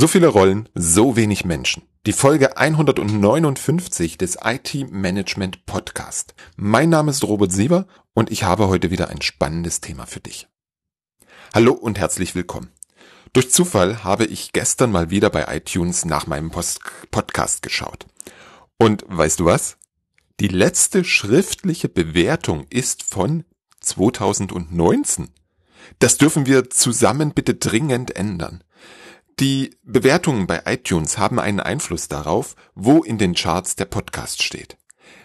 So viele Rollen, so wenig Menschen. Die Folge 159 des IT Management Podcast. Mein Name ist Robert Sieber und ich habe heute wieder ein spannendes Thema für dich. Hallo und herzlich willkommen. Durch Zufall habe ich gestern mal wieder bei iTunes nach meinem Post Podcast geschaut. Und weißt du was? Die letzte schriftliche Bewertung ist von 2019. Das dürfen wir zusammen bitte dringend ändern. Die Bewertungen bei iTunes haben einen Einfluss darauf, wo in den Charts der Podcast steht.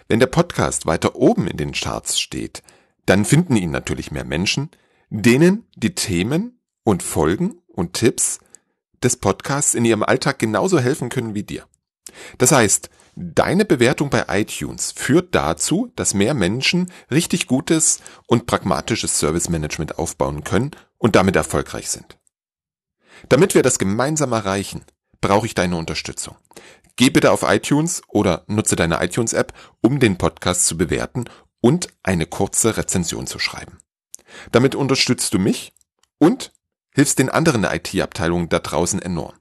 Wenn der Podcast weiter oben in den Charts steht, dann finden ihn natürlich mehr Menschen, denen die Themen und Folgen und Tipps des Podcasts in ihrem Alltag genauso helfen können wie dir. Das heißt, deine Bewertung bei iTunes führt dazu, dass mehr Menschen richtig gutes und pragmatisches Service Management aufbauen können und damit erfolgreich sind. Damit wir das gemeinsam erreichen, brauche ich deine Unterstützung. Geh bitte auf iTunes oder nutze deine iTunes-App, um den Podcast zu bewerten und eine kurze Rezension zu schreiben. Damit unterstützt du mich und hilfst den anderen IT-Abteilungen da draußen enorm.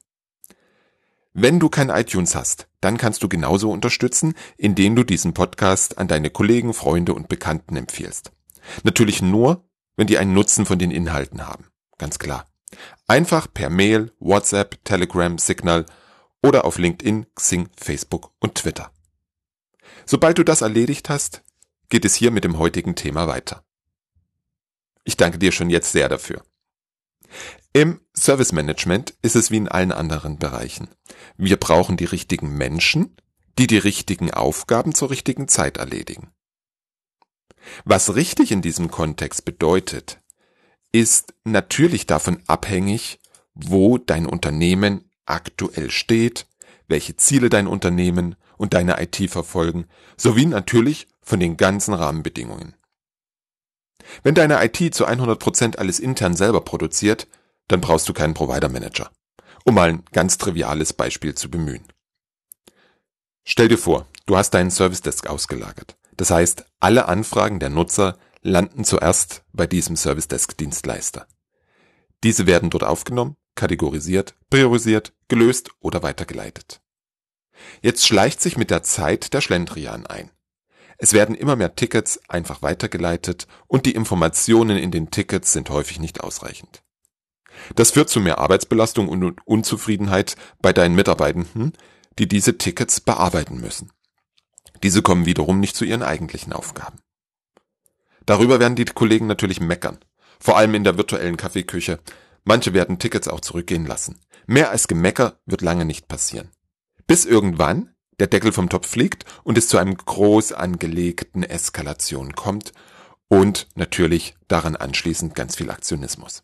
Wenn du kein iTunes hast, dann kannst du genauso unterstützen, indem du diesen Podcast an deine Kollegen, Freunde und Bekannten empfiehlst. Natürlich nur, wenn die einen Nutzen von den Inhalten haben. Ganz klar. Einfach per Mail, WhatsApp, Telegram, Signal oder auf LinkedIn, Xing, Facebook und Twitter. Sobald du das erledigt hast, geht es hier mit dem heutigen Thema weiter. Ich danke dir schon jetzt sehr dafür. Im Service Management ist es wie in allen anderen Bereichen. Wir brauchen die richtigen Menschen, die die richtigen Aufgaben zur richtigen Zeit erledigen. Was richtig in diesem Kontext bedeutet, ist natürlich davon abhängig, wo dein Unternehmen aktuell steht, welche Ziele dein Unternehmen und deine IT verfolgen, sowie natürlich von den ganzen Rahmenbedingungen. Wenn deine IT zu 100% alles intern selber produziert, dann brauchst du keinen Provider Manager. Um mal ein ganz triviales Beispiel zu bemühen. Stell dir vor, du hast deinen Service Desk ausgelagert. Das heißt, alle Anfragen der Nutzer landen zuerst bei diesem Service Desk Dienstleister. Diese werden dort aufgenommen, kategorisiert, priorisiert, gelöst oder weitergeleitet. Jetzt schleicht sich mit der Zeit der Schlendrian ein. Es werden immer mehr Tickets einfach weitergeleitet und die Informationen in den Tickets sind häufig nicht ausreichend. Das führt zu mehr Arbeitsbelastung und Unzufriedenheit bei deinen Mitarbeitenden, die diese Tickets bearbeiten müssen. Diese kommen wiederum nicht zu ihren eigentlichen Aufgaben. Darüber werden die Kollegen natürlich meckern. Vor allem in der virtuellen Kaffeeküche. Manche werden Tickets auch zurückgehen lassen. Mehr als Gemecker wird lange nicht passieren. Bis irgendwann der Deckel vom Topf fliegt und es zu einem groß angelegten Eskalation kommt und natürlich daran anschließend ganz viel Aktionismus.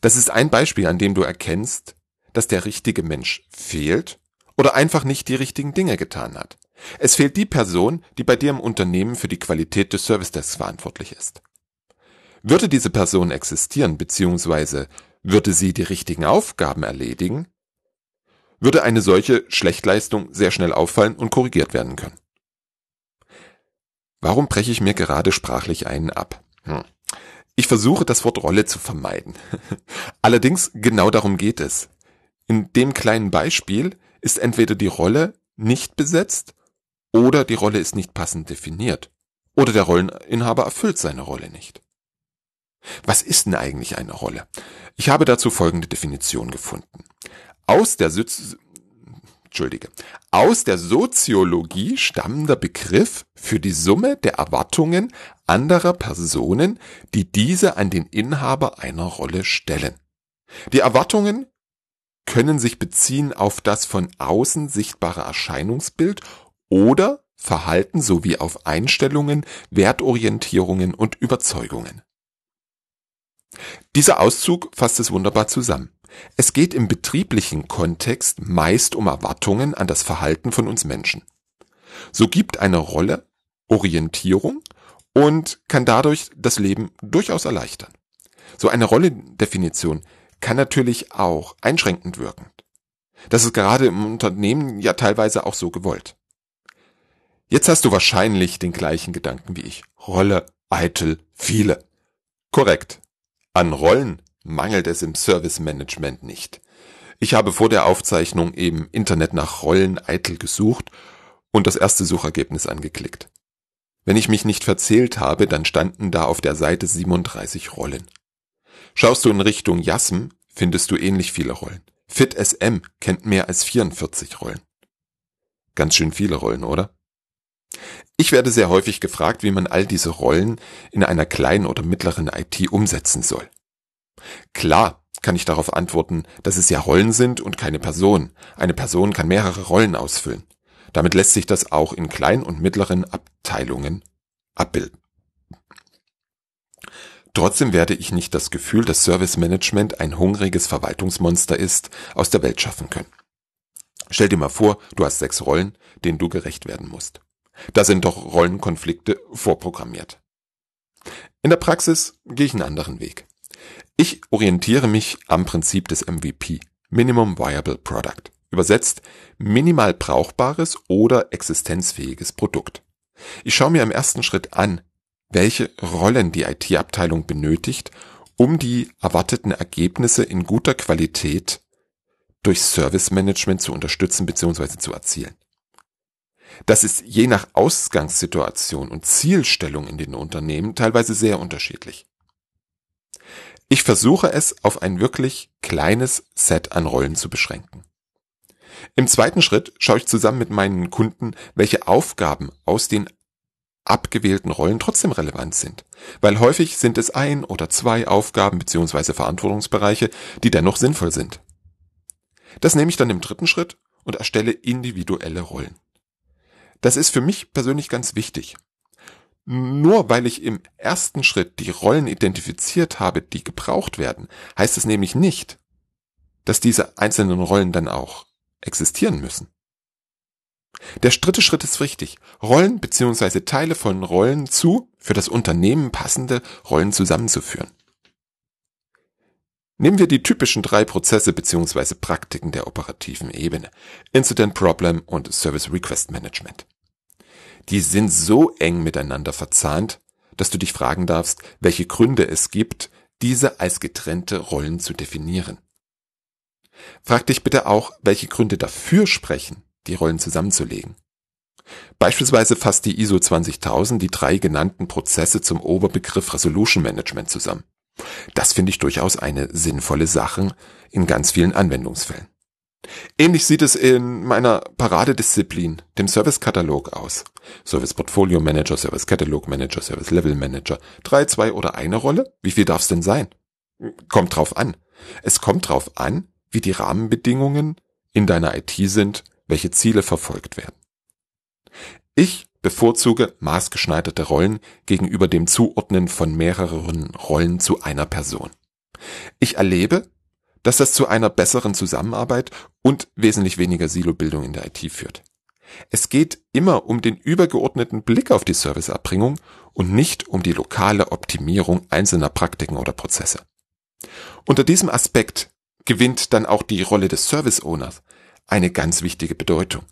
Das ist ein Beispiel, an dem du erkennst, dass der richtige Mensch fehlt oder einfach nicht die richtigen Dinge getan hat. Es fehlt die Person, die bei dir im Unternehmen für die Qualität des Service Desks verantwortlich ist. Würde diese Person existieren, beziehungsweise würde sie die richtigen Aufgaben erledigen, würde eine solche Schlechtleistung sehr schnell auffallen und korrigiert werden können. Warum breche ich mir gerade sprachlich einen ab? Hm. Ich versuche das Wort Rolle zu vermeiden. Allerdings genau darum geht es. In dem kleinen Beispiel ist entweder die Rolle nicht besetzt oder die Rolle ist nicht passend definiert. Oder der Rolleninhaber erfüllt seine Rolle nicht. Was ist denn eigentlich eine Rolle? Ich habe dazu folgende Definition gefunden. Aus der, Sozi Entschuldige. Aus der Soziologie stammender Begriff für die Summe der Erwartungen anderer Personen, die diese an den Inhaber einer Rolle stellen. Die Erwartungen können sich beziehen auf das von außen sichtbare Erscheinungsbild oder Verhalten sowie auf Einstellungen, Wertorientierungen und Überzeugungen. Dieser Auszug fasst es wunderbar zusammen. Es geht im betrieblichen Kontext meist um Erwartungen an das Verhalten von uns Menschen. So gibt eine Rolle Orientierung und kann dadurch das Leben durchaus erleichtern. So eine Rollendefinition kann natürlich auch einschränkend wirken. Das ist gerade im Unternehmen ja teilweise auch so gewollt. Jetzt hast du wahrscheinlich den gleichen Gedanken wie ich. Rolle, eitel, viele. Korrekt. An Rollen mangelt es im Service Management nicht. Ich habe vor der Aufzeichnung im Internet nach Rollen eitel gesucht und das erste Suchergebnis angeklickt. Wenn ich mich nicht verzählt habe, dann standen da auf der Seite 37 Rollen. Schaust du in Richtung JASM, findest du ähnlich viele Rollen. FitSM kennt mehr als 44 Rollen. Ganz schön viele Rollen, oder? Ich werde sehr häufig gefragt, wie man all diese Rollen in einer kleinen oder mittleren IT umsetzen soll. Klar kann ich darauf antworten, dass es ja Rollen sind und keine Person. Eine Person kann mehrere Rollen ausfüllen. Damit lässt sich das auch in kleinen und mittleren Abteilungen abbilden. Trotzdem werde ich nicht das Gefühl, dass Service Management ein hungriges Verwaltungsmonster ist, aus der Welt schaffen können. Stell dir mal vor, du hast sechs Rollen, denen du gerecht werden musst. Da sind doch Rollenkonflikte vorprogrammiert. In der Praxis gehe ich einen anderen Weg. Ich orientiere mich am Prinzip des MVP, Minimum Viable Product. Übersetzt minimal brauchbares oder existenzfähiges Produkt. Ich schaue mir im ersten Schritt an, welche Rollen die IT-Abteilung benötigt, um die erwarteten Ergebnisse in guter Qualität durch Service Management zu unterstützen bzw. zu erzielen. Das ist je nach Ausgangssituation und Zielstellung in den Unternehmen teilweise sehr unterschiedlich. Ich versuche es auf ein wirklich kleines Set an Rollen zu beschränken. Im zweiten Schritt schaue ich zusammen mit meinen Kunden, welche Aufgaben aus den abgewählten Rollen trotzdem relevant sind, weil häufig sind es ein oder zwei Aufgaben bzw. Verantwortungsbereiche, die dennoch sinnvoll sind. Das nehme ich dann im dritten Schritt und erstelle individuelle Rollen. Das ist für mich persönlich ganz wichtig. Nur weil ich im ersten Schritt die Rollen identifiziert habe, die gebraucht werden, heißt es nämlich nicht, dass diese einzelnen Rollen dann auch existieren müssen. Der dritte Schritt ist wichtig. Rollen bzw. Teile von Rollen zu für das Unternehmen passende Rollen zusammenzuführen. Nehmen wir die typischen drei Prozesse bzw. Praktiken der operativen Ebene. Incident Problem und Service Request Management. Die sind so eng miteinander verzahnt, dass du dich fragen darfst, welche Gründe es gibt, diese als getrennte Rollen zu definieren. Frag dich bitte auch, welche Gründe dafür sprechen, die Rollen zusammenzulegen. Beispielsweise fasst die ISO 20000 die drei genannten Prozesse zum Oberbegriff Resolution Management zusammen. Das finde ich durchaus eine sinnvolle Sache in ganz vielen Anwendungsfällen. Ähnlich sieht es in meiner Paradedisziplin, dem Service-Katalog aus. Service Portfolio Manager, Service Catalog Manager, Service Level Manager. Drei, zwei oder eine Rolle? Wie viel darf es denn sein? Kommt drauf an. Es kommt drauf an, wie die Rahmenbedingungen in deiner IT sind, welche Ziele verfolgt werden. Ich bevorzuge maßgeschneiderte Rollen gegenüber dem Zuordnen von mehreren Rollen zu einer Person. Ich erlebe, dass das zu einer besseren Zusammenarbeit und wesentlich weniger Silobildung in der IT führt. Es geht immer um den übergeordneten Blick auf die Serviceerbringung und nicht um die lokale Optimierung einzelner Praktiken oder Prozesse. Unter diesem Aspekt gewinnt dann auch die Rolle des Service Owners eine ganz wichtige Bedeutung.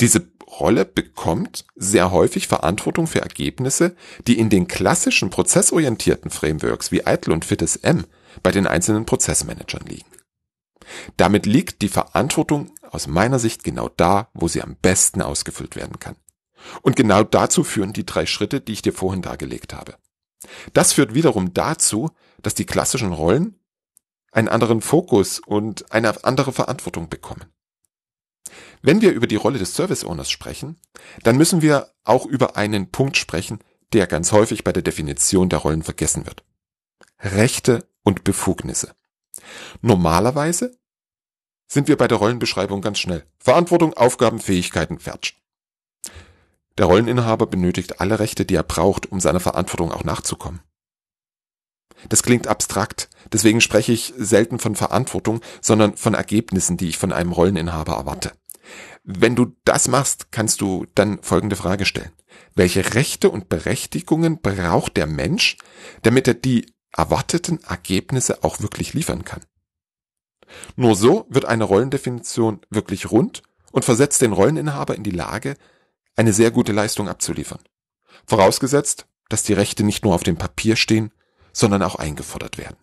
Diese Rolle bekommt sehr häufig Verantwortung für Ergebnisse, die in den klassischen prozessorientierten Frameworks wie ITIL und FITSM bei den einzelnen Prozessmanagern liegen. Damit liegt die Verantwortung aus meiner Sicht genau da, wo sie am besten ausgefüllt werden kann. Und genau dazu führen die drei Schritte, die ich dir vorhin dargelegt habe. Das führt wiederum dazu, dass die klassischen Rollen einen anderen Fokus und eine andere Verantwortung bekommen. Wenn wir über die Rolle des Service Owners sprechen, dann müssen wir auch über einen Punkt sprechen, der ganz häufig bei der Definition der Rollen vergessen wird. Rechte und Befugnisse. Normalerweise sind wir bei der Rollenbeschreibung ganz schnell. Verantwortung, Aufgaben, Fähigkeiten, fertig. Der Rolleninhaber benötigt alle Rechte, die er braucht, um seiner Verantwortung auch nachzukommen. Das klingt abstrakt, deswegen spreche ich selten von Verantwortung, sondern von Ergebnissen, die ich von einem Rolleninhaber erwarte. Wenn du das machst, kannst du dann folgende Frage stellen. Welche Rechte und Berechtigungen braucht der Mensch, damit er die erwarteten Ergebnisse auch wirklich liefern kann? Nur so wird eine Rollendefinition wirklich rund und versetzt den Rolleninhaber in die Lage, eine sehr gute Leistung abzuliefern. Vorausgesetzt, dass die Rechte nicht nur auf dem Papier stehen, sondern auch eingefordert werden.